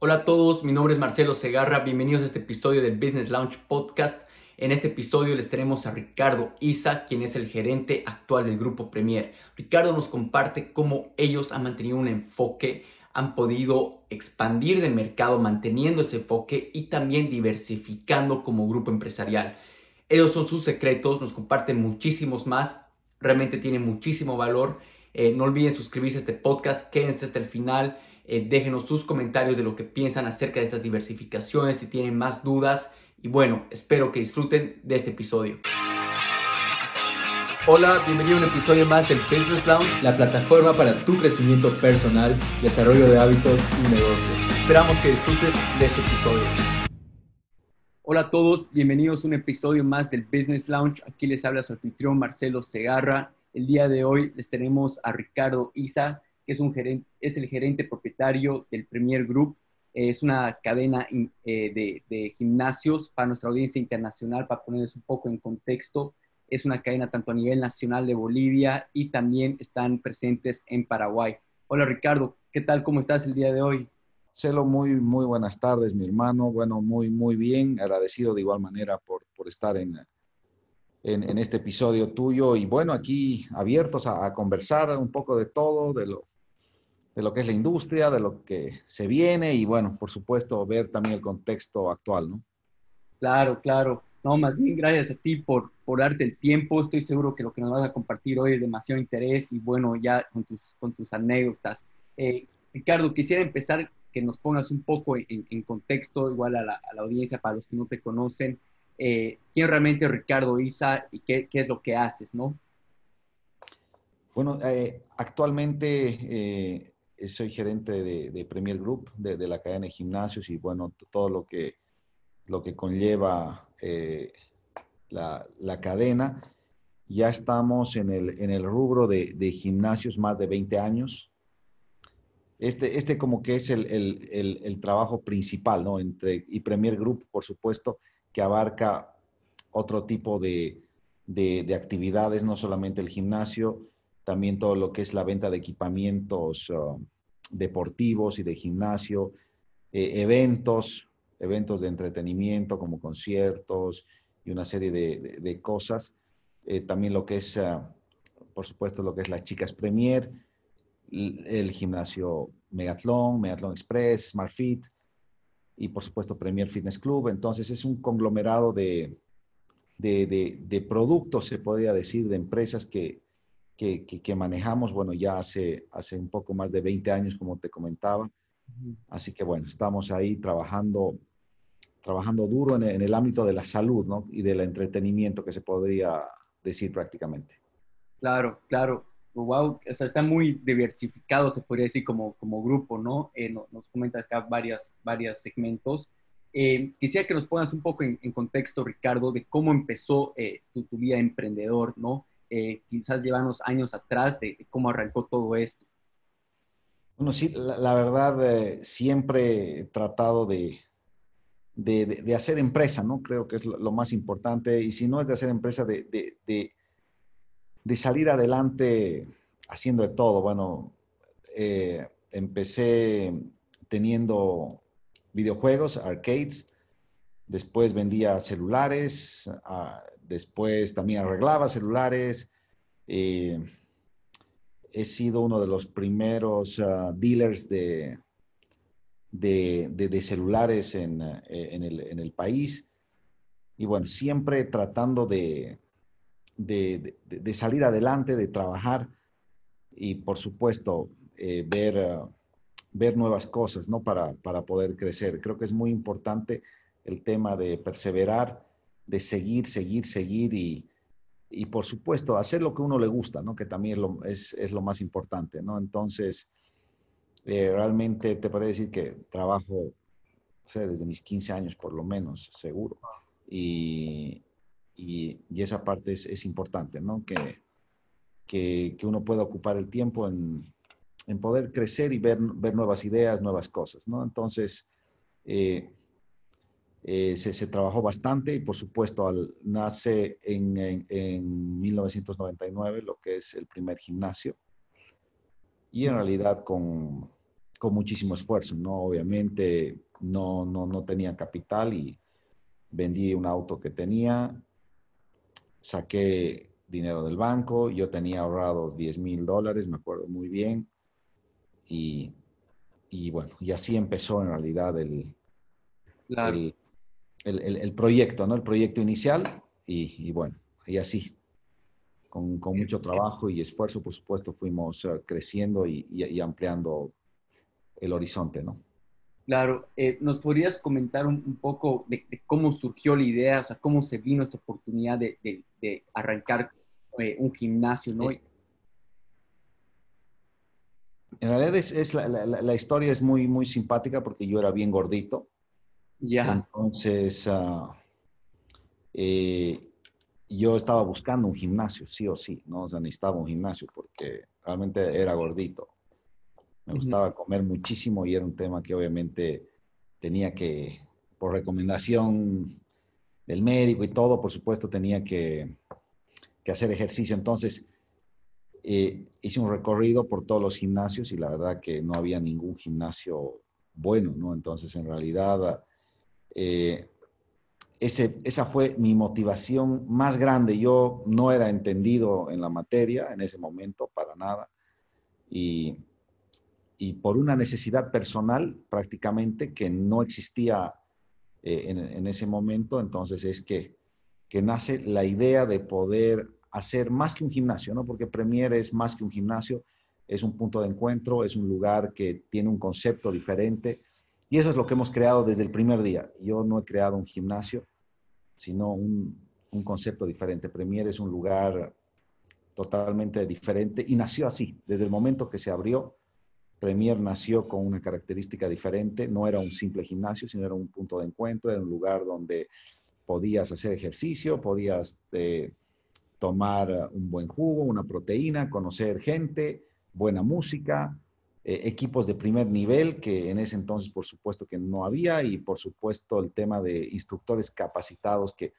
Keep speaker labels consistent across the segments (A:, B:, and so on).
A: Hola a todos, mi nombre es Marcelo Segarra, bienvenidos a este episodio del Business Launch Podcast. En este episodio les tenemos a Ricardo Isa, quien es el gerente actual del grupo Premier. Ricardo nos comparte cómo ellos han mantenido un enfoque, han podido expandir de mercado manteniendo ese enfoque y también diversificando como grupo empresarial. Esos son sus secretos, nos comparten muchísimos más, realmente tienen muchísimo valor. Eh, no olviden suscribirse a este podcast, quédense hasta el final eh, déjenos sus comentarios de lo que piensan acerca de estas diversificaciones, si tienen más dudas. Y bueno, espero que disfruten de este episodio. Hola, bienvenido a un episodio más del Business Lounge,
B: la plataforma para tu crecimiento personal, desarrollo de hábitos y negocios.
A: Esperamos que disfrutes de este episodio. Hola a todos, bienvenidos a un episodio más del Business Lounge. Aquí les habla su anfitrión Marcelo Segarra. El día de hoy les tenemos a Ricardo Isa, que es, un gerente, es el gerente propietario del Premier Group. Es una cadena eh, de, gimnasios para nuestra audiencia internacional, para ponerles un poco en contexto. Es una cadena tanto a nivel nacional de Bolivia y también están presentes en Paraguay. Hola Ricardo, ¿qué tal? ¿Cómo estás el día de hoy?
C: Celo, muy, muy buenas tardes, mi hermano. Bueno, muy, muy bien. Agradecido de igual manera por, por estar en, en, este episodio tuyo. Y bueno, aquí abiertos a, a, conversar un poco de todo, de lo, de lo que es la industria, de lo que se viene y bueno, por supuesto, ver también el contexto actual, ¿no?
A: Claro, claro. No, más bien gracias a ti por, por darte el tiempo. Estoy seguro que lo que nos vas a compartir hoy es demasiado interés y bueno, ya con tus, con tus anécdotas. Eh, Ricardo, quisiera empezar que nos pongas un poco en, contexto, igual a la, audiencia, para los que no te conocen, eh, quién realmente es Ricardo Isa y qué, qué, es lo que haces, ¿no?
C: Bueno, eh, actualmente soy gerente de, Premier Group, de, la cadena de gimnasios y bueno, todo lo que, lo que conlleva eh, la, cadena. Ya estamos en el, en el rubro de, gimnasios más de 20 años. Este, este como que es el, trabajo principal, ¿no? Entre, y Premier Group, por supuesto, que abarca otro tipo de, de actividades, no solamente el gimnasio, también todo lo que es la venta de equipamientos uh, deportivos y de gimnasio, eh, eventos, eventos de entretenimiento como conciertos y una serie de, cosas. Eh, también lo que es, uh, por supuesto, lo que es las chicas Premier, el gimnasio Megatlón, Megatlón Express, Smart Fit y por supuesto Premier Fitness Club. Entonces es un conglomerado de, de productos, se podría decir, de empresas que, que, manejamos, bueno, ya hace, hace un poco más de 20 años, como te comentaba. Así que bueno, estamos ahí trabajando, trabajando duro en, el ámbito de la salud ¿no? y del entretenimiento, que se podría decir prácticamente.
A: Claro, claro. Wow, o sea, está muy diversificado, se podría decir, como, como grupo, ¿no? Eh, nos comenta acá varios varios segmentos. Eh, quisiera que nos pongas un poco en, contexto, Ricardo, de cómo empezó eh, tu, tu, vida emprendedor, ¿no? Eh, quizás llevamos años atrás de, cómo arrancó todo esto.
C: Bueno, sí, la, verdad, eh, siempre he tratado de, de, hacer empresa, ¿no? Creo que es lo, más importante. Y si no es de hacer empresa, de, de salir adelante haciendo de todo. Bueno, eh, empecé teniendo videojuegos, arcades, después vendía celulares, ah, Después también arreglaba celulares. Eh, he sido uno de los primeros ah, dealers de, de, celulares eh, en, el, país. Y bueno, siempre tratando de, de salir adelante, de trabajar y por supuesto eh, ver, ver nuevas cosas, ¿no? Para, para poder crecer. Creo que es muy importante el tema de perseverar de seguir, seguir, seguir y, y, por supuesto hacer lo que uno le gusta, ¿no? Que también es lo, es, lo más importante, ¿no? Entonces, eh, realmente te puedo decir que trabajo, desde mis 15 años por lo menos, seguro. Y, y, y esa parte es, es importante, ¿no? Que, que, que, uno pueda ocupar el tiempo en, en poder crecer y ver, ver, nuevas ideas, nuevas cosas, ¿no? Entonces, eh, eh, se, trabajó bastante y por supuesto al, nace en, en, 1999 lo que es el primer gimnasio y en realidad con, con muchísimo esfuerzo, ¿no? Obviamente no, no, no tenía capital y vendí un auto que tenía, saqué dinero del banco, yo tenía ahorrados 10 mil dólares, me acuerdo muy bien, y, y, bueno, y así empezó en realidad el, el, el, el, proyecto, ¿no? El proyecto inicial, y, y bueno, y así, con, con, mucho trabajo y esfuerzo, por supuesto, fuimos uh, creciendo y, y, ampliando el horizonte, ¿no?
A: Claro, eh, ¿nos podrías comentar un, un poco de, de, cómo surgió la idea, o sea, cómo se vino esta oportunidad de, de, de arrancar eh, un gimnasio, ¿no?
C: Eh, en realidad es, es la, la, la, historia es muy, muy simpática porque yo era bien gordito.
A: Ya.
C: Entonces, uh, eh, yo estaba buscando un gimnasio, sí o sí, ¿no? O sea, necesitaba un gimnasio porque realmente era gordito. Me gustaba comer muchísimo y era un tema que obviamente tenía que, por recomendación del médico y todo, por supuesto, tenía que, que hacer ejercicio. Entonces, eh, hice un recorrido por todos los gimnasios y la verdad que no había ningún gimnasio bueno, ¿no? Entonces, en realidad, eh, esa fue mi motivación más grande. Yo no era entendido en la materia en ese momento, para nada. Y, y por una necesidad personal prácticamente que no existía eh, en, en, ese momento, entonces es que, que nace la idea de poder hacer más que un gimnasio, ¿no? Porque Premier es más que un gimnasio, es un punto de encuentro, es un lugar que tiene un concepto diferente y eso es lo que hemos creado desde el primer día. Yo no he creado un gimnasio, sino un, concepto diferente. Premier es un lugar totalmente diferente y nació así. Desde el momento que se abrió, Premier nació con una característica diferente. No era un simple gimnasio, sino era un punto de encuentro, era un lugar donde podías hacer ejercicio, podías eh, tomar un buen jugo, una proteína, conocer gente, buena música, eh, equipos de primer nivel, que en ese entonces por supuesto que no había, y por supuesto el tema de instructores capacitados, que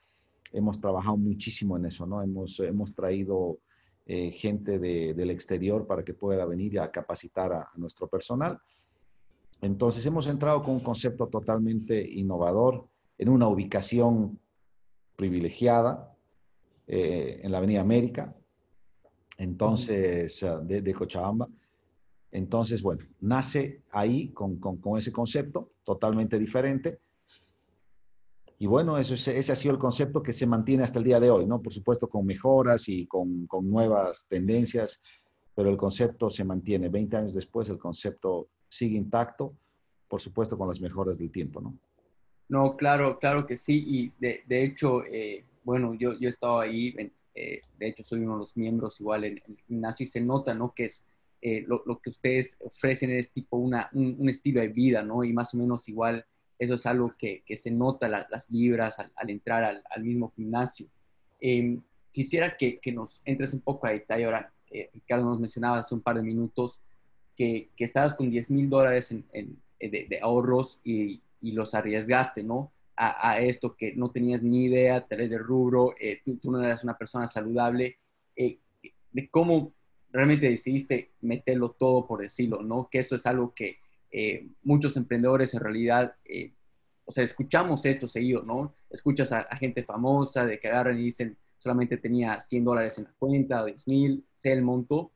C: hemos trabajado muchísimo en eso, ¿no? Hemos, hemos traído eh, gente de, del exterior para que pueda venir a capacitar a, a nuestro personal. Entonces hemos entrado con un concepto totalmente innovador, en una ubicación privilegiada, eh, en la Avenida América, entonces, uh, de, de, Cochabamba. Entonces, bueno, nace ahí con, con, con, ese concepto totalmente diferente. Y bueno, eso es, ese ha sido el concepto que se mantiene hasta el día de hoy, ¿no? Por supuesto, con mejoras y con, con nuevas tendencias, pero el concepto se mantiene. 20 años después, el concepto sigue intacto, por supuesto, con las mejoras del tiempo, ¿no?
A: No, claro, claro que sí. Y de, de hecho, eh, bueno, yo, yo he estado ahí, eh, de hecho soy uno de los miembros igual en el gimnasio y se nota, ¿no? Que es eh, lo, lo, que ustedes ofrecen es tipo una, un, un, estilo de vida, ¿no? Y más o menos igual eso es algo que, que se nota la, las vibras al, al entrar al, al, mismo gimnasio. Eh, quisiera que, que, nos entres un poco a detalle ahora. Eh, Ricardo nos mencionaba hace un par de minutos que, que estabas con 10 mil dólares en, en, de, de, ahorros y, y los arriesgaste, ¿no? a, a, esto que no tenías ni idea, tal vez de rubro, eh, tú, tú, no eras una persona saludable, eh, de cómo realmente decidiste meterlo todo, por decirlo, ¿no? Que eso es algo que eh, muchos emprendedores en realidad, eh, o sea, escuchamos esto seguido, ¿no? Escuchas a, a, gente famosa de que agarran y dicen, solamente tenía 100 dólares en la cuenta, 10 mil, sé el monto,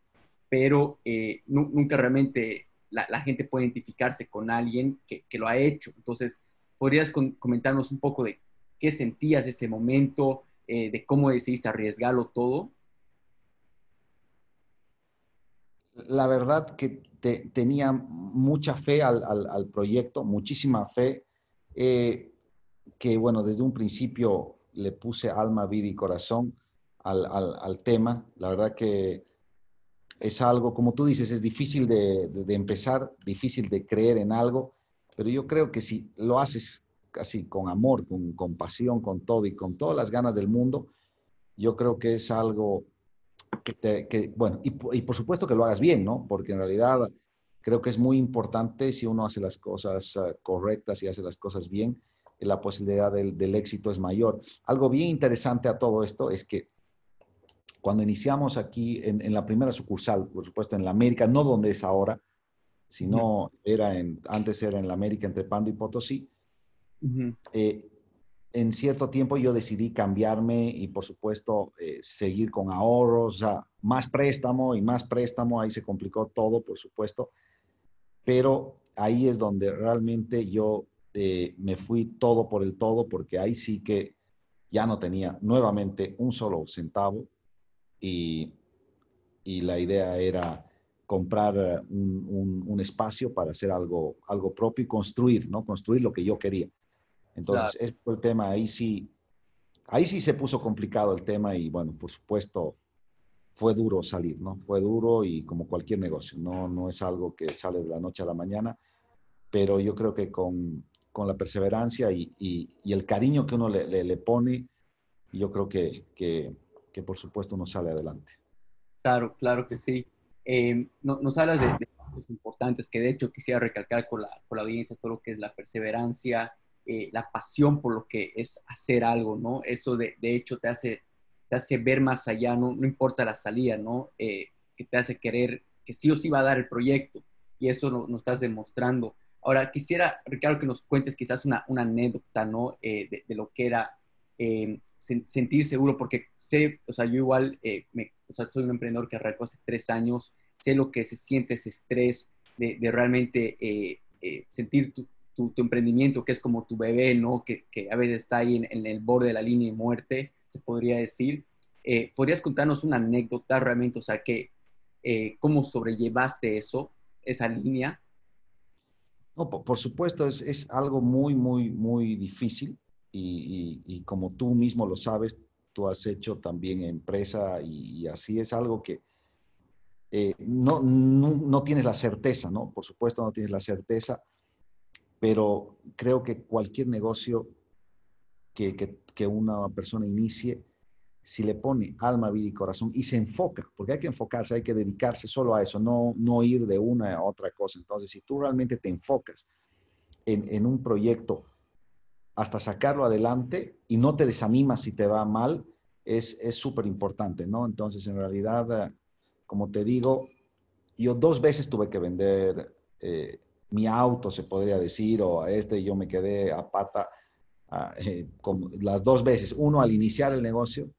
A: pero eh, nunca realmente la, la, gente puede identificarse con alguien que, que lo ha hecho. Entonces, ¿Podrías comentarnos un poco de qué sentías ese momento, eh, de cómo decidiste arriesgarlo todo?
C: La verdad que te, tenía mucha fe al, al, proyecto, muchísima fe, eh, que bueno, desde un principio le puse alma, vida y corazón al, al tema. La verdad que es algo, como tú dices, es difícil de, de, empezar, difícil de creer en algo, pero yo creo que si lo haces así con amor, con, con pasión, con todo y con todas las ganas del mundo, yo creo que es algo que, te, que bueno, y, y, por supuesto que lo hagas bien, ¿no? Porque en realidad creo que es muy importante si uno hace las cosas uh, correctas y hace las cosas bien, la posibilidad del, del, éxito es mayor. Algo bien interesante a todo esto es que cuando iniciamos aquí en, en la primera sucursal, por supuesto en la América, no donde es ahora, sino era en, antes era en la América entre Pando y Potosí. Eh, en cierto tiempo yo decidí cambiarme y por supuesto eh, seguir con ahorros, más préstamo y más préstamo, ahí se complicó todo, por supuesto, pero ahí es donde realmente yo eh, me fui todo por el todo, porque ahí sí que ya no tenía nuevamente un solo centavo y, la idea era comprar eh, un, espacio para hacer algo, algo propio y construir, ¿no? Construir lo que yo quería. Entonces, este fue el tema, ahí sí, ahí sí se puso complicado el tema y bueno, por supuesto, fue duro salir, ¿no? Fue duro y como cualquier negocio, no, no es algo que sale de la noche a la mañana, pero yo creo que con, con la perseverancia y, y, el cariño que uno le, le, pone, yo creo que, que, que, por supuesto uno sale adelante.
A: Claro, claro que sí. Eh, nos hablas de, de cosas importantes que de hecho quisiera recalcar con la, con la audiencia, todo lo que es la perseverancia, eh, la pasión por lo que es hacer algo, ¿no? Eso de, de hecho te hace, te hace ver más allá, no, no importa la salida, ¿no? Eh, que te hace querer que sí o sí va a dar el proyecto y eso nos no estás demostrando. Ahora, quisiera, Ricardo, que nos cuentes quizás una, una anécdota, ¿no? Eh, de, lo que era sentir seguro, porque sé, o sea, yo igual, o sea, soy un emprendedor que arrancó hace tres años, sé lo que se siente ese estrés de, de realmente sentir tu, tu, emprendimiento, que es como tu bebé, ¿no? Que, que a veces está ahí en, el borde de la línea de muerte, se podría decir. Eh, ¿Podrías contarnos una anécdota realmente, o sea, que, eh, cómo sobrellevaste eso, esa línea?
C: No, por, supuesto, es, es, algo muy, muy, muy difícil y, y, como tú mismo lo sabes, tú has hecho también empresa y, así es algo que eh, no, no, no, tienes la certeza, ¿no? Por supuesto no tienes la certeza, pero creo que cualquier negocio que, que, una persona inicie, si le pone alma, vida y corazón y se enfoca, porque hay que enfocarse, hay que dedicarse solo a eso, no, no ir de una a otra cosa. Entonces, si tú realmente te enfocas en, en un proyecto hasta sacarlo adelante y no te desanimas si te va mal, es súper importante, ¿no? Entonces, en realidad, eh, como te digo, yo dos veces tuve que vender eh, mi auto, se podría decir, o a este yo me quedé a pata eh, las dos veces. Uno, al iniciar el negocio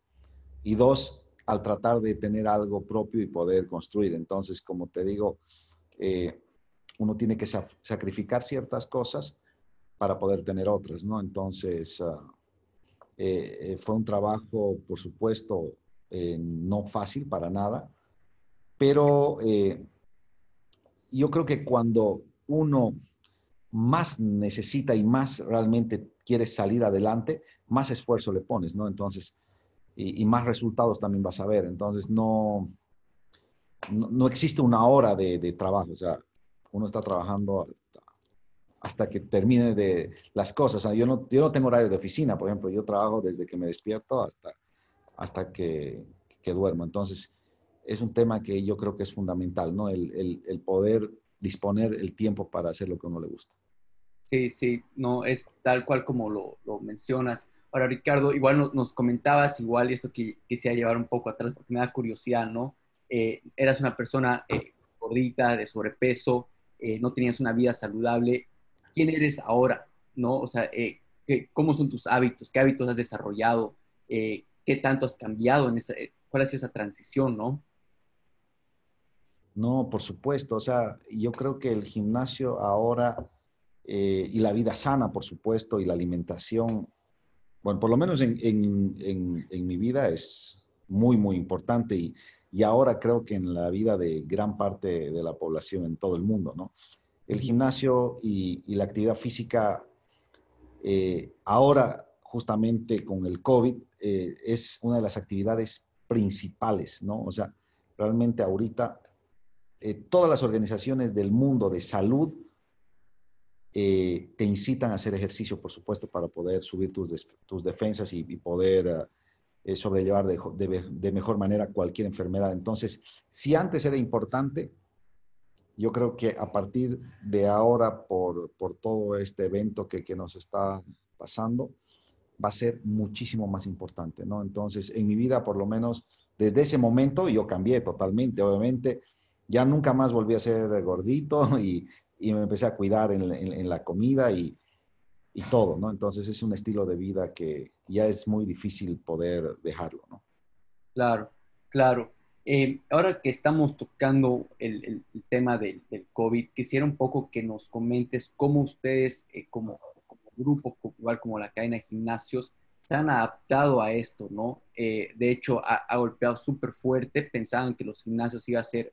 C: y dos, al tratar de tener algo propio y poder construir. Entonces, como te digo, eh, uno tiene que sacrificar ciertas cosas para poder tener otras, ¿no? Entonces, ah, eh, fue un trabajo, por supuesto, no fácil para nada, pero yo creo que cuando uno más necesita y más realmente quiere salir adelante, más esfuerzo le pones, ¿no? Entonces, y, más resultados también vas a ver. Entonces, no, no, existe una hora de, trabajo, o sea, uno está trabajando hasta, que termine de las cosas. yo, no, yo no tengo horario de oficina, por ejemplo, yo trabajo desde que me despierto hasta, hasta que, duermo. Entonces, es un tema que yo creo que es fundamental, ¿no? El, el poder disponer el tiempo para hacer lo que a uno le gusta.
A: Sí, sí, no, es tal cual como lo, lo mencionas. Ahora, Ricardo, igual nos comentabas, igual, y esto que quisiera llevar un poco atrás porque me da curiosidad, ¿no? Eh, eras una persona eh, gordita, de sobrepeso, eh, no tenías una vida saludable. ¿Quién eres ahora? ¿No? O sea, ¿cómo son tus hábitos? ¿Qué hábitos has desarrollado? ¿Qué tanto has cambiado en esa, cuál ha sido esa transición, no?
C: No, por supuesto. O sea, yo creo que el gimnasio ahora eh, y la vida sana, por supuesto, y la alimentación, bueno, por lo menos en, mi vida es muy, muy importante y, ahora creo que en la vida de gran parte de la población en todo el mundo, ¿no? El gimnasio y, la actividad física, eh, ahora justamente con el COVID, eh, es una de las actividades principales, ¿no? O sea, realmente ahorita eh, todas las organizaciones del mundo de salud eh, te incitan a hacer ejercicio, por supuesto, para poder subir tus, tus defensas y, poder eh, sobrellevar de, mejor manera cualquier enfermedad. Entonces, si antes era importante, yo creo que a partir de ahora, por, por todo este evento que, que, nos está pasando, va a ser muchísimo más importante, ¿no? Entonces, en mi vida, por lo menos, desde ese momento, yo cambié totalmente. Obviamente, ya nunca más volví a ser gordito y, y me empecé a cuidar en, en, la comida y, y, todo, ¿no? Entonces es un estilo de vida que ya es muy difícil poder dejarlo, ¿no?
A: Claro, claro. Eh, ahora que estamos tocando el, el, tema del, del, COVID, quisiera un poco que nos comentes cómo ustedes eh, como, grupo, igual como la cadena de gimnasios, se han adaptado a esto, ¿no? Eh, de hecho, ha, ha golpeado súper fuerte, pensaban que los gimnasios iba a ser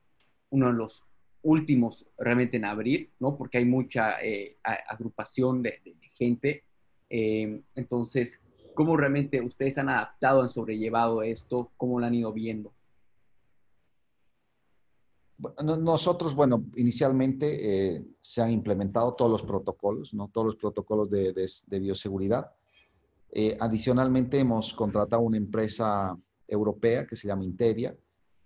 A: uno de los últimos realmente en abrir, ¿no? Porque hay mucha eh, agrupación de, gente. Eh, entonces, ¿cómo realmente ustedes han adaptado, han sobrellevado esto? ¿Cómo lo han ido viendo?
C: Nosotros, bueno, inicialmente eh, se han implementado todos los protocolos, ¿no? Todos los protocolos de, de bioseguridad. adicionalmente, hemos contratado una empresa europea que se llama Interia,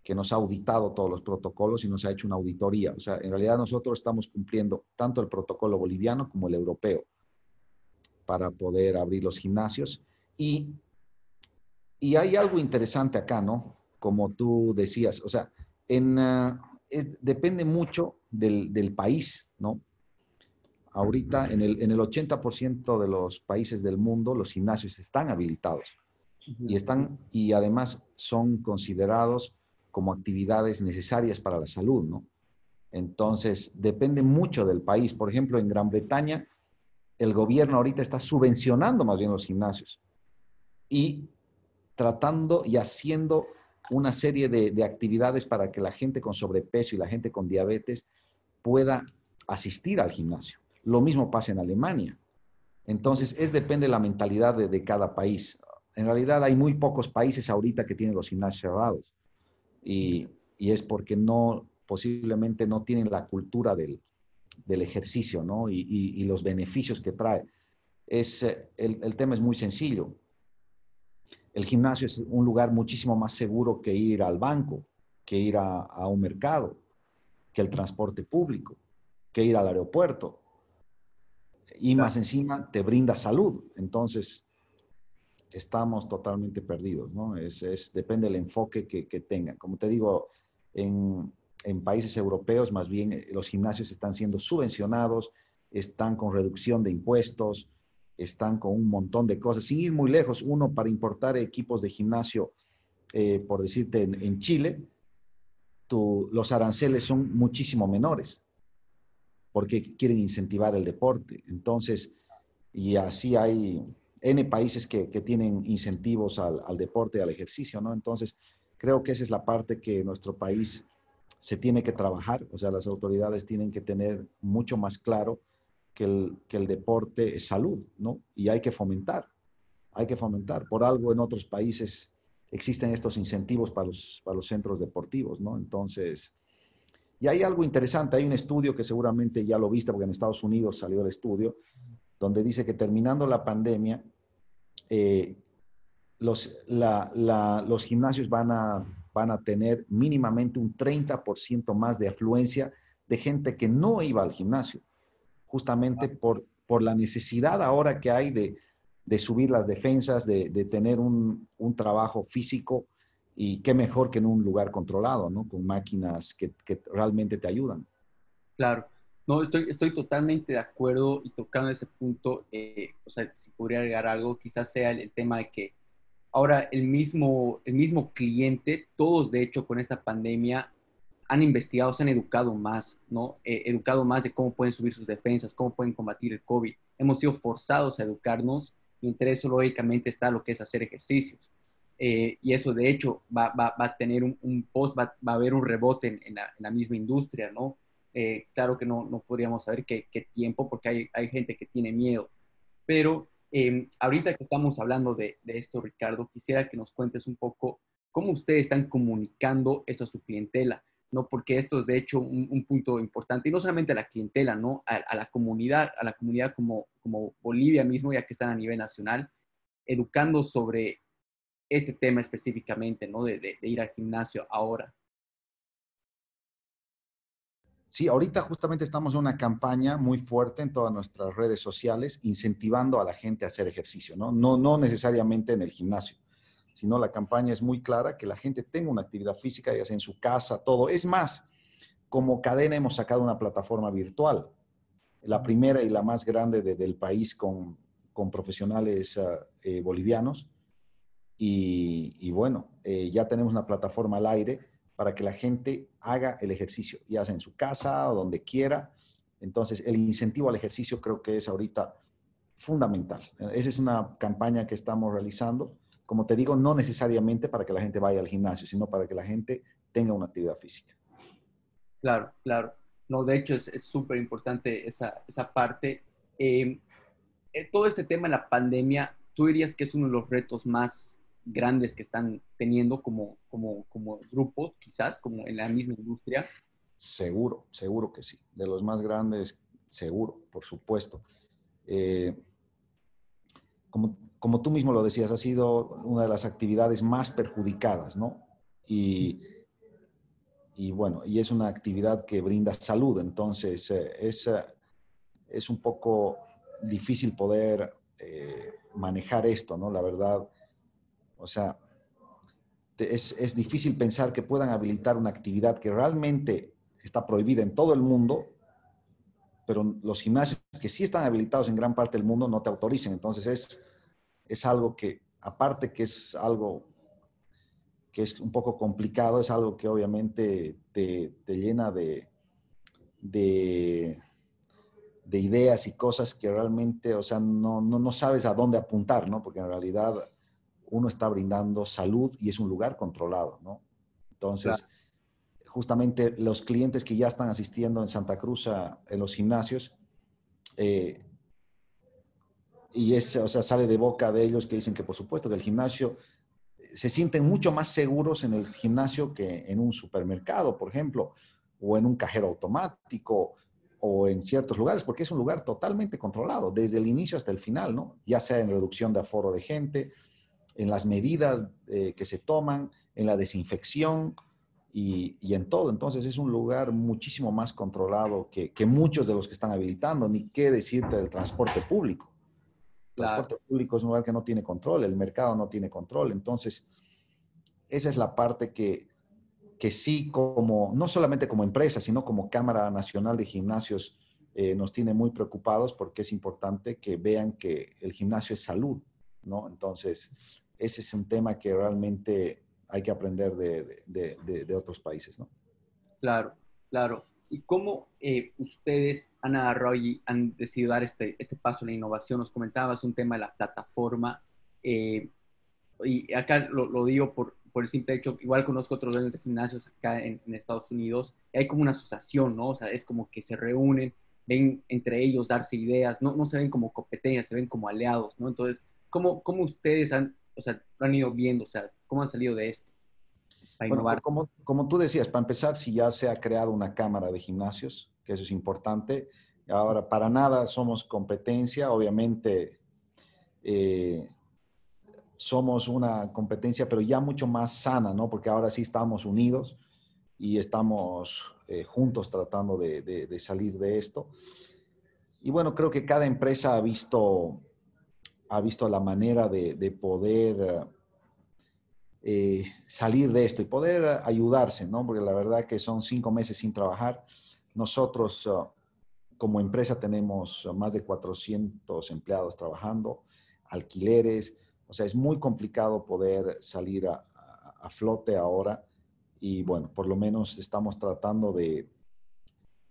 C: que nos ha auditado todos los protocolos y nos ha hecho una auditoría. O sea, en realidad nosotros estamos cumpliendo tanto el protocolo boliviano como el europeo para poder abrir los gimnasios. Y, y hay algo interesante acá, ¿no? Como tú decías, o sea, en, uh, depende mucho del, del, país, ¿no? Ahorita en el, en el 80% de los países del mundo los gimnasios están habilitados y, están, y además son considerados como actividades necesarias para la salud, ¿no? Entonces, depende mucho del país. Por ejemplo, en Gran Bretaña, el gobierno ahorita está subvencionando más bien los gimnasios y tratando y haciendo una serie de, de, actividades para que la gente con sobrepeso y la gente con diabetes pueda asistir al gimnasio. Lo mismo pasa en Alemania. Entonces, es depende de la mentalidad de, de cada país. En realidad hay muy pocos países ahorita que tienen los gimnasios cerrados y, es porque no, posiblemente no tienen la cultura del, ejercicio, ¿no? Y, los beneficios que trae. Es, eh, el, tema es muy sencillo. El gimnasio es un lugar muchísimo más seguro que ir al banco, que ir a, a un mercado, que el transporte público, que ir al aeropuerto. Y más encima te brinda salud. Entonces, estamos totalmente perdidos, ¿no? Es, es depende del enfoque que, que, tengan. Como te digo, en, en, países europeos más bien eh, los gimnasios están siendo subvencionados, están con reducción de impuestos, están con un montón de cosas. Sin ir muy lejos, uno para importar equipos de gimnasio, eh, por decirte, en, en Chile, tu, los aranceles son muchísimo menores porque quieren incentivar el deporte. Entonces, y así hay N países que, tienen incentivos al, al, deporte, al ejercicio, ¿no? Entonces, creo que esa es la parte que nuestro país se tiene que trabajar, o sea, las autoridades tienen que tener mucho más claro que el, que el deporte es salud, ¿no? Y hay que fomentar, hay que fomentar. Por algo en otros países existen estos incentivos para los, para los centros deportivos, ¿no? Entonces, y hay algo interesante, hay un estudio que seguramente ya lo viste porque en Estados Unidos salió el estudio, donde dice que terminando la pandemia, eh, los, los gimnasios van a, van a tener mínimamente un 30% más de afluencia de gente que no iba al gimnasio, justamente por, por la necesidad ahora que hay de, de subir las defensas, de, de tener un, un, trabajo físico y qué mejor que en un lugar controlado, ¿no? Con máquinas que, que realmente te ayudan.
A: Claro. No, estoy, estoy totalmente de acuerdo y tocando ese punto, eh, o sea, si podría agregar algo, quizás sea el, tema de que ahora el mismo, el mismo cliente, todos de hecho con esta pandemia han investigado, se han educado más, ¿no? Eh, educado más de cómo pueden subir sus defensas, cómo pueden combatir el COVID. Hemos sido forzados a educarnos y entre eso lógicamente está lo que es hacer ejercicios. Eh, y eso de hecho va, va, va a tener un, un post, va, va, a haber un rebote en, en, la, en la misma industria, ¿no? Eh, claro que no, no podríamos saber qué, qué tiempo, porque hay, hay, gente que tiene miedo. Pero eh, ahorita que estamos hablando de, de, esto, Ricardo, quisiera que nos cuentes un poco cómo ustedes están comunicando esto a su clientela, ¿no? Porque esto es de hecho un, un punto importante, y no solamente a la clientela, ¿no? A, a, la comunidad, a la comunidad como, como Bolivia mismo, ya que están a nivel nacional, educando sobre este tema específicamente, ¿no? de, de, de ir al gimnasio ahora.
C: Sí, ahorita justamente estamos en una campaña muy fuerte en todas nuestras redes sociales, incentivando a la gente a hacer ejercicio, ¿no? No, no necesariamente en el gimnasio, sino la campaña es muy clara, que la gente tenga una actividad física, ya sea en su casa, todo. Es más, como cadena hemos sacado una plataforma virtual, la primera y la más grande del país con, con profesionales ah, eh, bolivianos. Y, bueno, eh, ya tenemos una plataforma al aire para que la gente haga el ejercicio, ya sea en su casa o donde quiera. Entonces, el incentivo al ejercicio creo que es ahorita fundamental. Esa es una campaña que estamos realizando. Como te digo, no necesariamente para que la gente vaya al gimnasio, sino para que la gente tenga una actividad física.
A: Claro, claro. No, de hecho es súper importante esa, esa, parte. Em, eh, todo este tema de la pandemia, ¿tú dirías que es uno de los retos más grandes que están teniendo como, como, como grupo, quizás, como en la misma industria?
C: Seguro, seguro que sí. De los más grandes, seguro, por supuesto. Eh, como, como, tú mismo lo decías, ha sido una de las actividades más perjudicadas, ¿no? Y y bueno, y es una actividad que brinda salud, entonces eh, es, eh, es un poco difícil poder manejar esto, ¿no? La verdad, o sea, es, es, difícil pensar que puedan habilitar una actividad que realmente está prohibida en todo el mundo, pero los gimnasios que sí están habilitados en gran parte del mundo no te autoricen. Entonces es, es algo que, aparte que es algo que es un poco complicado, es algo que obviamente te, llena de, de, ideas y cosas que realmente, o sea, no, no, sabes a dónde apuntar, ¿no? Porque en realidad uno está brindando salud y es un lugar controlado, ¿no? Entonces, justamente los clientes que ya están asistiendo en Santa Cruz en los gimnasios, eh, y es, o sea, sale de boca de ellos que dicen que por supuesto que el gimnasio se sienten mucho más seguros en el gimnasio que en un supermercado, por ejemplo, o en un cajero automático o en ciertos lugares, porque es un lugar totalmente controlado, desde el inicio hasta el final, ¿no? Ya sea en reducción de aforo de gente, en las medidas eh, que se toman, en la desinfección y, en todo. Entonces es un lugar muchísimo más controlado que, que muchos de los que están habilitando, ni qué decirte del transporte público. El transporte público es un lugar que no tiene control, el mercado no tiene control. Entonces, esa es la parte que, que sí, como, no solamente como empresa, sino como Cámara Nacional de Gimnasios, eh, nos tiene muy preocupados porque es importante que vean que el gimnasio es salud, ¿no? Entonces, ese es un tema que realmente hay que aprender de, de, de otros países, ¿no?
A: Claro, claro y cómo eh, ustedes han agarrado y han decidido dar este, este paso en la innovación. Nos comentabas un tema de la plataforma. Eh, y acá lo, lo, digo por, por el simple hecho, igual conozco otros dueños de gimnasios acá en, Estados Unidos, hay como una asociación, ¿no? O sea, es como que se reúnen, ven entre ellos darse ideas, no, no se ven como competencias, se ven como aliados, ¿no? Entonces, ¿cómo, cómo ustedes han, o sea, han ido viendo, o sea, cómo han salido de esto?
C: como, como tú decías, para empezar, si ya se ha creado una cámara de gimnasios, que eso es importante. Ahora, para nada somos competencia, obviamente eh, somos una competencia, pero ya mucho más sana, ¿no? Porque ahora sí estamos unidos y estamos eh, juntos tratando de, salir de esto. Y bueno, creo que cada empresa ha visto, ha visto la manera de, poder eh, salir de esto y poder ayudarse, ¿no? Porque la verdad que son cinco meses sin trabajar. Nosotros uh, como empresa tenemos más de 400 empleados trabajando, alquileres, o sea, es muy complicado poder salir a, flote ahora y bueno, por lo menos estamos tratando de,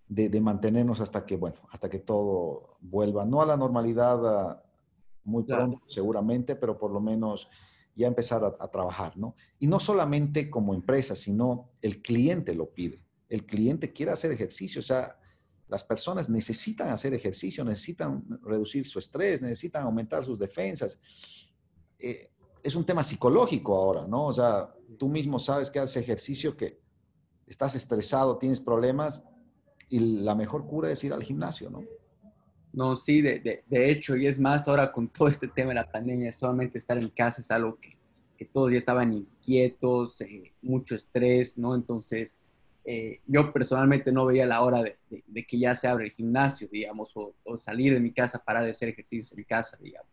C: de, mantenernos hasta que, bueno, hasta que todo vuelva, no a la normalidad uh, muy pronto seguramente, pero por lo menos ya empezar a, trabajar, ¿no? Y no solamente como empresa, sino el cliente lo pide. El cliente quiere hacer ejercicio, o sea, las personas necesitan hacer ejercicio, necesitan reducir su estrés, necesitan aumentar sus defensas. Eh, es un tema psicológico ahora, ¿no? O sea, tú mismo sabes que haces ejercicio, que estás estresado, tienes problemas y la mejor cura es ir al gimnasio, ¿no?
A: No, sí, de, de, de, hecho, y es más ahora con todo este tema de la pandemia, solamente estar en casa es algo que, que todos ya estaban inquietos, eh, mucho estrés, ¿no? Entonces, eh, yo personalmente no veía la hora de, de, que ya se abra el gimnasio, digamos, o, salir de mi casa, parar de hacer ejercicios en casa, digamos.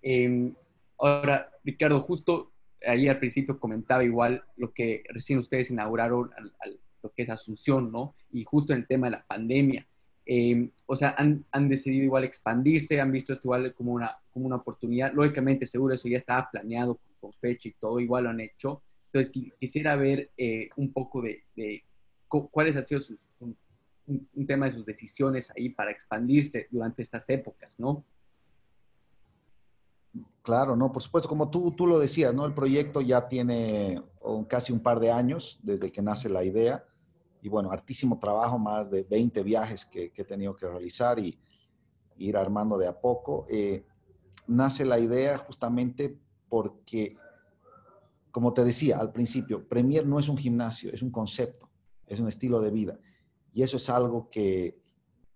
A: Em, ahora, Ricardo, justo ahí al principio comentaba igual lo que recién ustedes inauguraron, al, lo que es Asunción, ¿no? Y justo en el tema de la pandemia. Em, o sea, han, decidido igual expandirse, han visto esto igual como una, como una oportunidad. Lógicamente, seguro eso ya estaba planeado con, fecha y todo, igual lo han hecho. Entonces, quisiera ver eh, un poco de, de, cuáles han sido sus, un, un, tema de sus decisiones ahí para expandirse durante estas épocas, ¿no?
C: Claro, no, por supuesto, como tú, tú lo decías, ¿no? El proyecto ya tiene casi un par de años desde que nace la idea y bueno, hartísimo trabajo, más de 20 viajes que, he tenido que realizar y ir armando de a poco. Eh, nace la idea justamente porque, como te decía al principio, Premier no es un gimnasio, es un concepto, es un estilo de vida. Y eso es algo que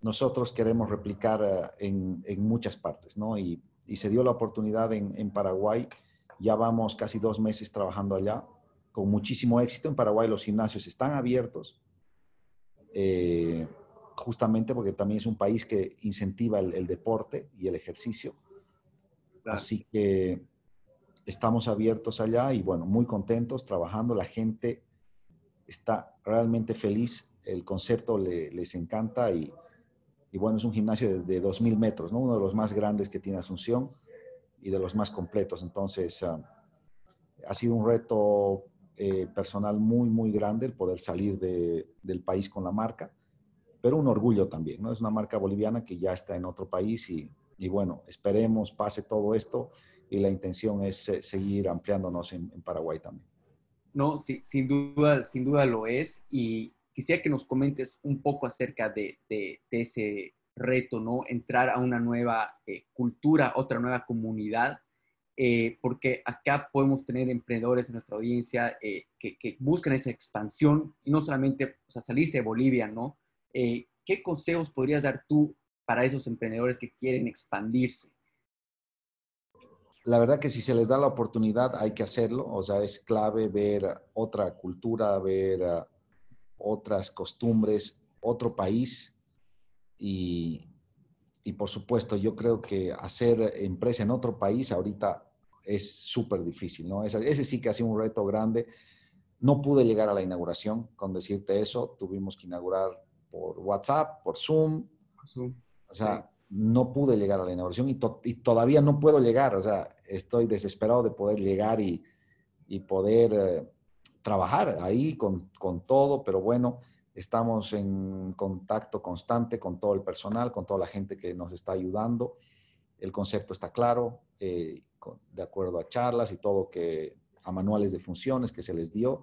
C: nosotros queremos replicar eh, en, en, muchas partes, ¿no? Y, y, se dio la oportunidad en, en Paraguay. Ya vamos casi dos meses trabajando allá con muchísimo éxito. En Paraguay los gimnasios están abiertos, eh, justamente porque también es un país que incentiva el, deporte y el ejercicio. Así que estamos abiertos allá y bueno, muy contentos trabajando. La gente está realmente feliz, el concepto les encanta y, bueno, es un gimnasio de, 2.000 metros, ¿no? uno de los más grandes que tiene Asunción y de los más completos. Entonces, ah, ha sido un reto eh, personal muy, muy grande el poder salir del país con la marca, pero un orgullo también, ¿no? Es una marca boliviana que ya está en otro país y, bueno, esperemos pase todo esto y la intención es eh, seguir ampliándonos en, Paraguay también.
A: No, sin duda, sin duda lo es y quisiera que nos comentes un poco acerca de, ese reto, ¿no? Entrar a una nueva eh, cultura, otra nueva comunidad eh, porque acá podemos tener emprendedores en nuestra audiencia eh, que, que, buscan esa expansión y no solamente o sea, salirse de Bolivia, ¿no? Eh, ¿Qué consejos podrías dar tú para esos emprendedores que quieren expandirse?
C: La verdad que si se les da la oportunidad hay que hacerlo, o sea, es clave ver otra cultura, ver uh, otras costumbres, otro país y, y por supuesto, yo creo que hacer empresa en otro país ahorita es súper difícil, ¿no? Ese, ese, sí que ha sido un reto grande. No pude llegar a la inauguración, con decirte eso, tuvimos que inaugurar por WhatsApp, por Zoom. O sea, no pude llegar a la inauguración y, y, todavía no puedo llegar. O sea, estoy desesperado de poder llegar y, y poder eh, trabajar ahí con, con, todo, pero bueno, estamos en contacto constante con todo el personal, con toda la gente que nos está ayudando. El concepto está claro. Eh, de acuerdo a charlas y todo que a manuales de funciones que se les dio.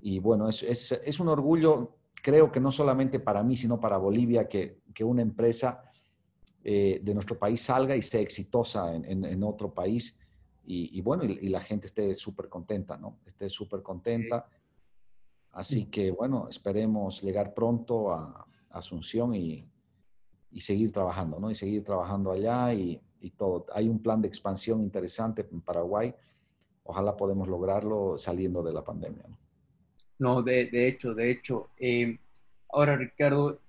C: Y bueno, es, es, es un orgullo, creo que no solamente para mí, sino para Bolivia, que, que una empresa eh, de nuestro país salga y sea exitosa en, en, otro país. Y, y bueno, y, la gente esté súper contenta, ¿no? Esté súper contenta. Así que bueno, esperemos llegar pronto a, a Asunción y, y seguir trabajando, ¿no? Y seguir trabajando allá y, y todo. Hay un plan de expansión interesante en Paraguay. Ojalá podemos lograrlo saliendo de la pandemia.
A: No, de, hecho, de hecho. Eh, ahora, Ricardo,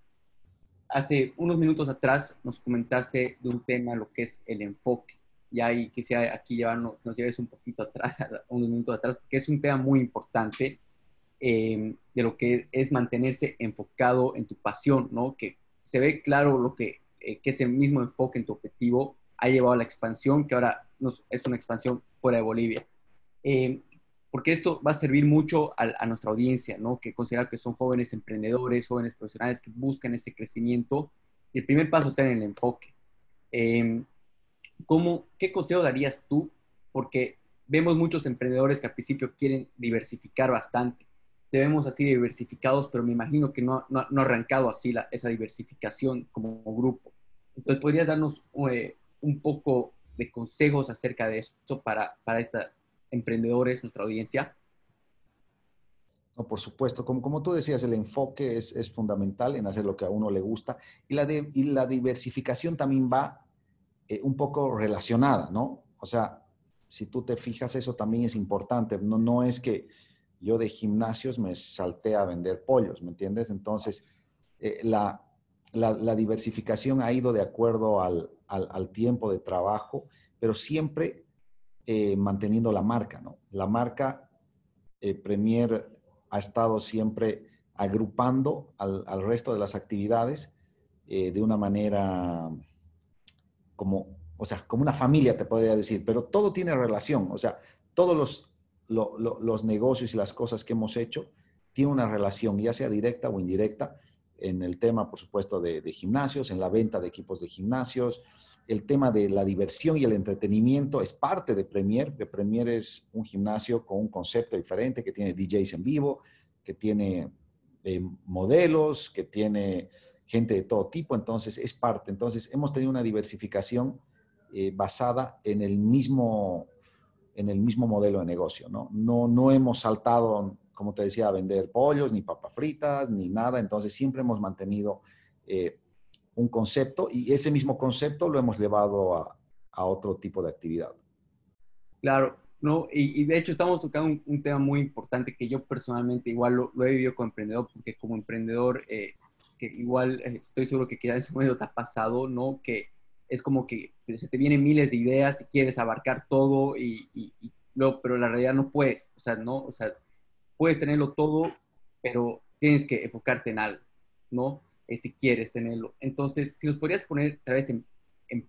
A: hace unos minutos atrás nos comentaste de un tema, lo que es el enfoque. Y ahí quisiera aquí llevarnos, nos lleves un poquito atrás, unos minutos atrás, porque es un tema muy importante eh, de lo que es mantenerse enfocado en tu pasión, ¿no? Que se ve claro lo que, eh, que ese mismo enfoque en tu objetivo ha llevado a la expansión, que ahora es una expansión fuera de Bolivia. Eh, porque esto va a servir mucho a, nuestra audiencia, ¿no? que considera que son jóvenes emprendedores, jóvenes profesionales que buscan ese crecimiento. Y el primer paso está en el enfoque. Eh, ¿cómo, ¿Qué consejo darías tú? Porque vemos muchos emprendedores que al principio quieren diversificar bastante. Te vemos a ti diversificados, pero me imagino que no, no, no ha arrancado así la, esa diversificación como grupo. Entonces, ¿podrías darnos eh, un poco de consejos acerca de esto para, para estos emprendedores, nuestra audiencia?
C: No, por supuesto, como, como tú decías, el enfoque es, es, fundamental en hacer lo que a uno le gusta y la, y la diversificación también va eh, un poco relacionada, ¿no? O sea, si tú te fijas, eso también es importante. No, no es que yo de gimnasios me salté a vender pollos, ¿me entiendes? Entonces, eh, la, la, diversificación ha ido de acuerdo al, al, tiempo de trabajo, pero siempre eh, manteniendo la marca, ¿no? La marca eh, Premier ha estado siempre agrupando al, resto de las actividades eh, de una manera como, o sea, como una familia, te podría decir, pero todo tiene relación, o sea, todos los, los negocios y las cosas que hemos hecho tienen una relación, ya sea directa o indirecta, en el tema, por supuesto, de, gimnasios, en la venta de equipos de gimnasios. El tema de la diversión y el entretenimiento es parte de Premier, Premier es un gimnasio con un concepto diferente, que tiene DJs en vivo, que tiene eh, modelos, que tiene gente de todo tipo, entonces es parte. Entonces hemos tenido una diversificación eh, basada en el mismo en el mismo modelo de negocio, ¿no? No, no hemos saltado como te decía, a vender pollos, ni papas fritas, ni nada. Entonces siempre hemos mantenido eh, un concepto y ese mismo concepto lo hemos llevado a, otro tipo de actividad.
A: Claro, no, y, de hecho estamos tocando un, tema muy importante que yo personalmente igual lo, he vivido como emprendedor, porque como emprendedor, eh, que igual eh, estoy seguro que quizás ese momento te ha pasado, ¿no? Que es como que se te vienen miles de ideas y quieres abarcar todo y, y, y pero la realidad no puedes, o sea, no, o sea, puedes tenerlo todo, pero tienes que enfocarte en algo, ¿no? Eh, si quieres tenerlo. Entonces, si nos podrías poner tal vez en,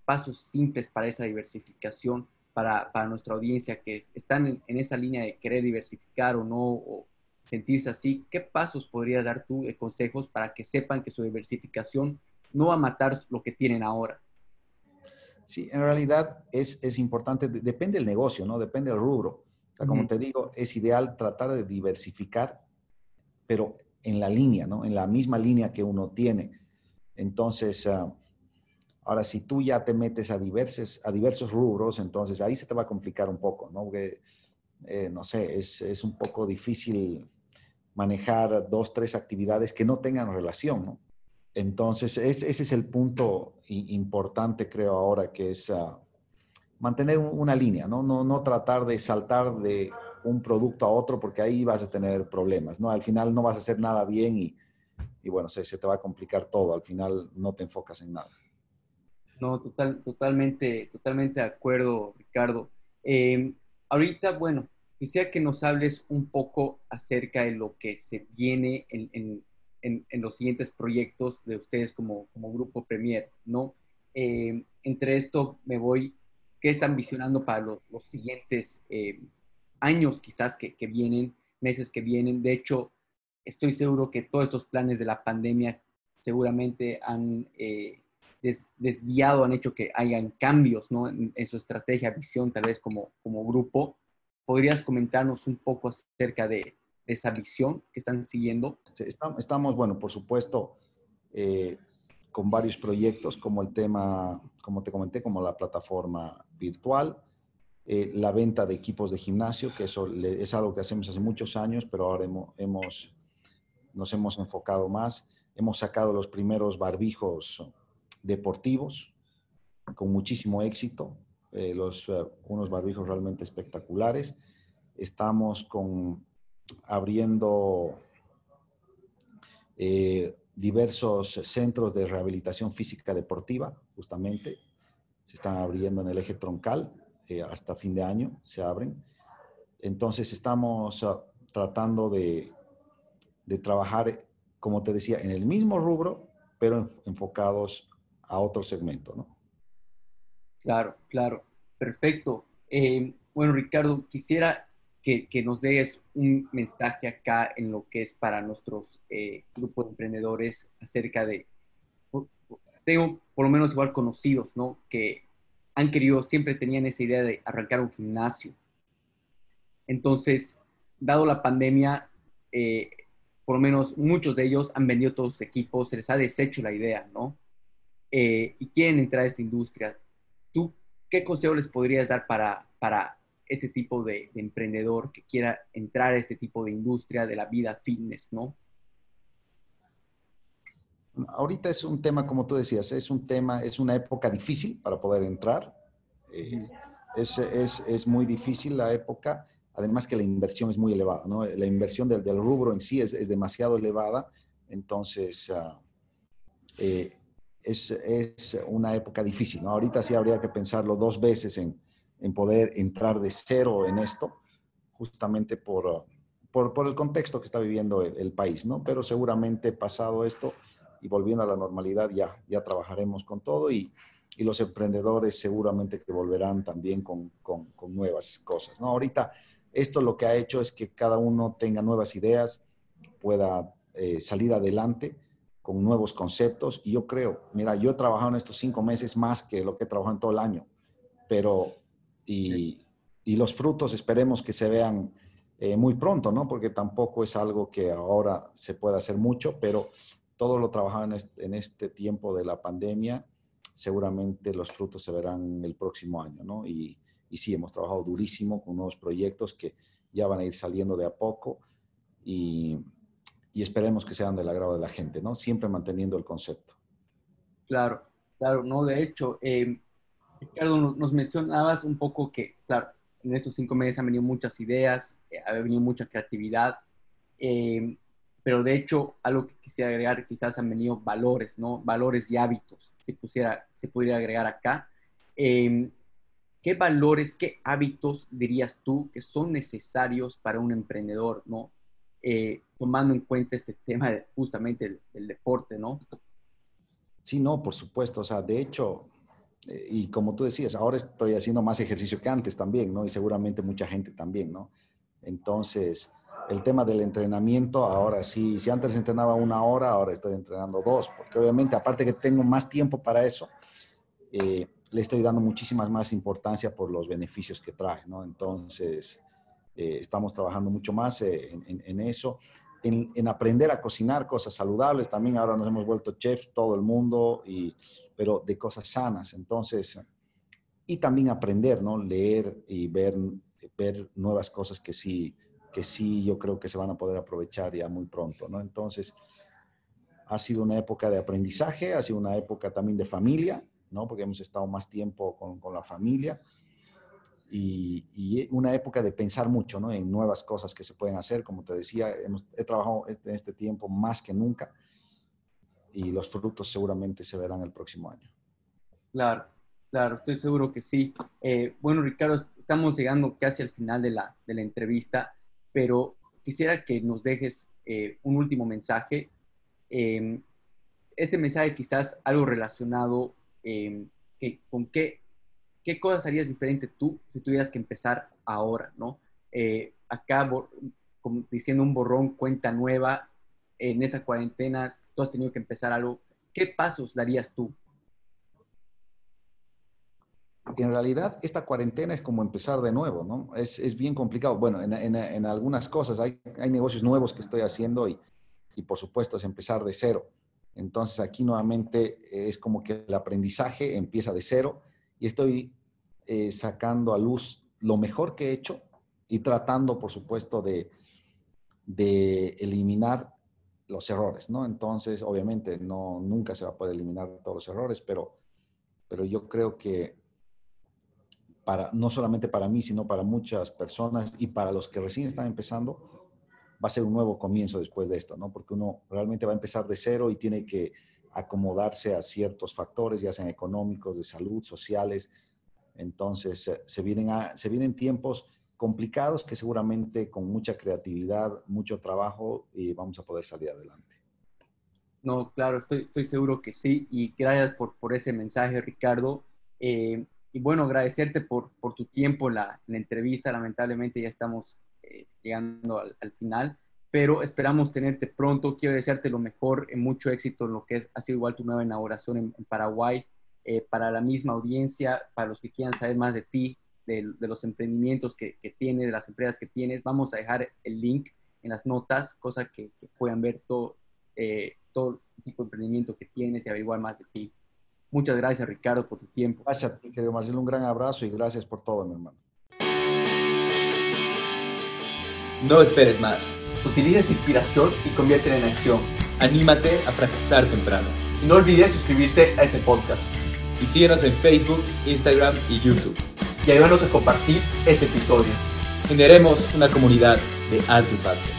A: pasos simples para esa diversificación, para, para nuestra audiencia que están en, esa línea de querer diversificar o no, o sentirse así, ¿qué pasos podrías dar tú consejos para que sepan que su diversificación no va a matar lo que tienen ahora?
C: Sí, en realidad es, es importante, depende del negocio, ¿no? Depende del rubro como te digo, es ideal tratar de diversificar, pero en la línea, ¿no? En la misma línea que uno tiene. Entonces, ah, ahora si tú ya te metes a diversos, a diversos rubros, entonces ahí se te va a complicar un poco, ¿no? Porque, eh, no sé, es, un poco difícil manejar dos, tres actividades que no tengan relación, ¿no? Entonces, ese es el punto importante, creo, ahora, que es... Ah, mantener una línea, ¿no? ¿no? No tratar de saltar de un producto a otro porque ahí vas a tener problemas, ¿no? Al final no vas a hacer nada bien y, y bueno, se, se, te va a complicar todo, al final no te enfocas en nada.
A: No, total, totalmente, totalmente de acuerdo, Ricardo. Em, ahorita, bueno, quisiera que nos hables un poco acerca de lo que se viene en, en, en, los siguientes proyectos de ustedes como, como Grupo Premier, ¿no? Em, entre esto me voy qué están visionando para los, siguientes eh, años quizás que, vienen, meses que vienen. De hecho, estoy seguro que todos estos planes de la pandemia seguramente han eh, desviado, han hecho que hayan cambios en, su estrategia, visión, tal vez como, como grupo. ¿Podrías comentarnos un poco acerca de, esa visión que están siguiendo?
C: Estamos, bueno, por supuesto, eh, con varios proyectos, como el tema, como te comenté, como la plataforma virtual, eh, la venta de equipos de gimnasio, que eso es algo que hacemos hace muchos años, pero ahora hemos, nos hemos enfocado más. Hemos sacado los primeros barbijos deportivos con muchísimo éxito, eh, los, eh, unos barbijos realmente espectaculares. Estamos con, abriendo diversos centros de rehabilitación física deportiva, justamente. Se están abriendo en el eje troncal, eh, hasta fin de año se abren. Entonces estamos ah, tratando de, de, trabajar, como te decía, en el mismo rubro, pero enfocados a otro segmento, ¿no?
A: Claro, claro. Perfecto. Eh, bueno, Ricardo, quisiera que, nos des un mensaje acá en lo que es para nuestros eh, grupos de emprendedores acerca de, tengo por lo menos igual conocidos, ¿no? Que han querido, siempre tenían esa idea de arrancar un gimnasio. Entonces, dado la pandemia, eh, por lo menos muchos de ellos han vendido todos sus equipos, se les ha deshecho la idea, ¿no? Eh, y quieren entrar a esta industria. ¿Tú qué consejo les podrías dar para, para ese tipo de, emprendedor que quiera entrar a este tipo de industria de la vida fitness, ¿no?
C: Ahorita es un tema, como tú decías, es un tema, es una época difícil para poder entrar. Eh, es, es, es, muy difícil la época, además que la inversión es muy elevada, ¿no? La inversión del, del rubro en sí es, es demasiado elevada, entonces uh, eh, es, es, una época difícil, ¿no? Ahorita sí habría que pensarlo dos veces en, en poder entrar de cero en esto, justamente por, por, por, el contexto que está viviendo el, país, ¿no? Pero seguramente pasado esto y volviendo a la normalidad ya, ya trabajaremos con todo y, y los emprendedores seguramente que volverán también con, con, con, nuevas cosas, ¿no? Ahorita esto lo que ha hecho es que cada uno tenga nuevas ideas, pueda eh, salir adelante con nuevos conceptos y yo creo, mira, yo he trabajado en estos cinco meses más que lo que he trabajado en todo el año, pero y, y los frutos esperemos que se vean eh, muy pronto, ¿no? Porque tampoco es algo que ahora se pueda hacer mucho, pero todo lo trabajado en este, en este tiempo de la pandemia, seguramente los frutos se verán el próximo año, ¿no? Y, y sí, hemos trabajado durísimo con nuevos proyectos que ya van a ir saliendo de a poco y, y esperemos que sean del agrado de la gente, ¿no? Siempre manteniendo el concepto.
A: Claro, claro, no, de hecho, eh, Ricardo, nos mencionabas un poco que, claro, en estos cinco meses han venido muchas ideas, eh, ha venido mucha creatividad, eh, pero de hecho, algo que quisiera agregar, quizás han venido valores, ¿no? Valores y hábitos, si, pusiera, se pudiera agregar acá. Eh, ¿Qué valores, qué hábitos dirías tú que son necesarios para un emprendedor, ¿no? Tomando en cuenta este tema de, justamente el, el deporte, ¿no?
C: Sí, no, por supuesto. O sea, de hecho, y como tú decías, ahora estoy haciendo más ejercicio que antes también, ¿no? Y seguramente mucha gente también, ¿no? Entonces, el tema del entrenamiento, ahora sí, si antes entrenaba una hora, ahora estoy entrenando dos, porque obviamente, aparte que tengo más tiempo para eso, eh, le estoy dando muchísimas más importancia por los beneficios que trae, ¿no? Entonces, eh, estamos trabajando mucho más eh, en, eso. En, en, aprender a cocinar cosas saludables, también ahora nos hemos vuelto chefs, todo el mundo, y pero de cosas sanas. Entonces, y también aprender, ¿no? Leer y ver, ver nuevas cosas que sí, que sí yo creo que se van a poder aprovechar ya muy pronto, ¿no? Entonces, ha sido una época de aprendizaje, ha sido una época también de familia, ¿no? Porque hemos estado más tiempo con, con la familia y, y, una época de pensar mucho, ¿no? En nuevas cosas que se pueden hacer. Como te decía, hemos, he trabajado este, este tiempo más que nunca y los frutos seguramente se verán el próximo año.
A: Claro, claro, estoy seguro que sí. Eh, bueno, Ricardo, estamos llegando casi al final de la, de la entrevista, pero quisiera que nos dejes eh, un último mensaje. Eh, este mensaje quizás algo relacionado eh, que, con qué, qué cosas harías diferente tú si tuvieras que empezar ahora, ¿no? Eh, acá, como diciendo un borrón, cuenta nueva, en esta cuarentena, tú has tenido que empezar algo, ¿qué pasos darías tú?
C: En realidad, esta cuarentena es como empezar de nuevo, ¿no? Es, es bien complicado. Bueno, en, en, en, algunas cosas hay, hay negocios nuevos que estoy haciendo y, y, por supuesto, es empezar de cero. Entonces, aquí nuevamente es como que el aprendizaje empieza de cero y estoy eh, sacando a luz lo mejor que he hecho y tratando, por supuesto, de, de eliminar los errores, ¿no? Entonces, obviamente, no, nunca se va a poder eliminar todos los errores, pero, pero yo creo que para, no solamente para mí, sino para muchas personas y para los que recién están empezando, va a ser un nuevo comienzo después de esto, ¿no? Porque uno realmente va a empezar de cero y tiene que acomodarse a ciertos factores, ya sean económicos, de salud, sociales. Entonces, se vienen, se vienen tiempos complicados que seguramente con mucha creatividad, mucho trabajo, vamos a poder salir adelante.
A: No, claro, estoy, estoy seguro que sí. Y gracias por, por ese mensaje, Ricardo. Eh, y bueno, agradecerte por, por tu tiempo la, en la, entrevista. Lamentablemente ya estamos eh, llegando al, final, pero esperamos tenerte pronto. Quiero desearte lo mejor, en mucho éxito en lo que es, ha sido igual tu nueva inauguración en, en Paraguay. Eh, para la misma audiencia, para los que quieran saber más de ti, de, de los emprendimientos que, que, tienes, de las empresas que tienes. Vamos a dejar el link en las notas, cosa que, que puedan ver todo, eh, todo tipo de emprendimiento que tienes y averiguar más de ti. Muchas gracias, Ricardo, por tu tiempo.
C: Gracias a ti, querido Marcelo. Un gran abrazo y gracias por todo, mi hermano.
B: No esperes más.
A: Utiliza esta inspiración y conviértela en acción.
B: Anímate a fracasar temprano.
A: Y no olvides suscribirte a este podcast.
B: Y síguenos en Facebook, Instagram y YouTube
A: y ayúdanos a compartir este episodio.
B: Generemos una comunidad de alto impacto.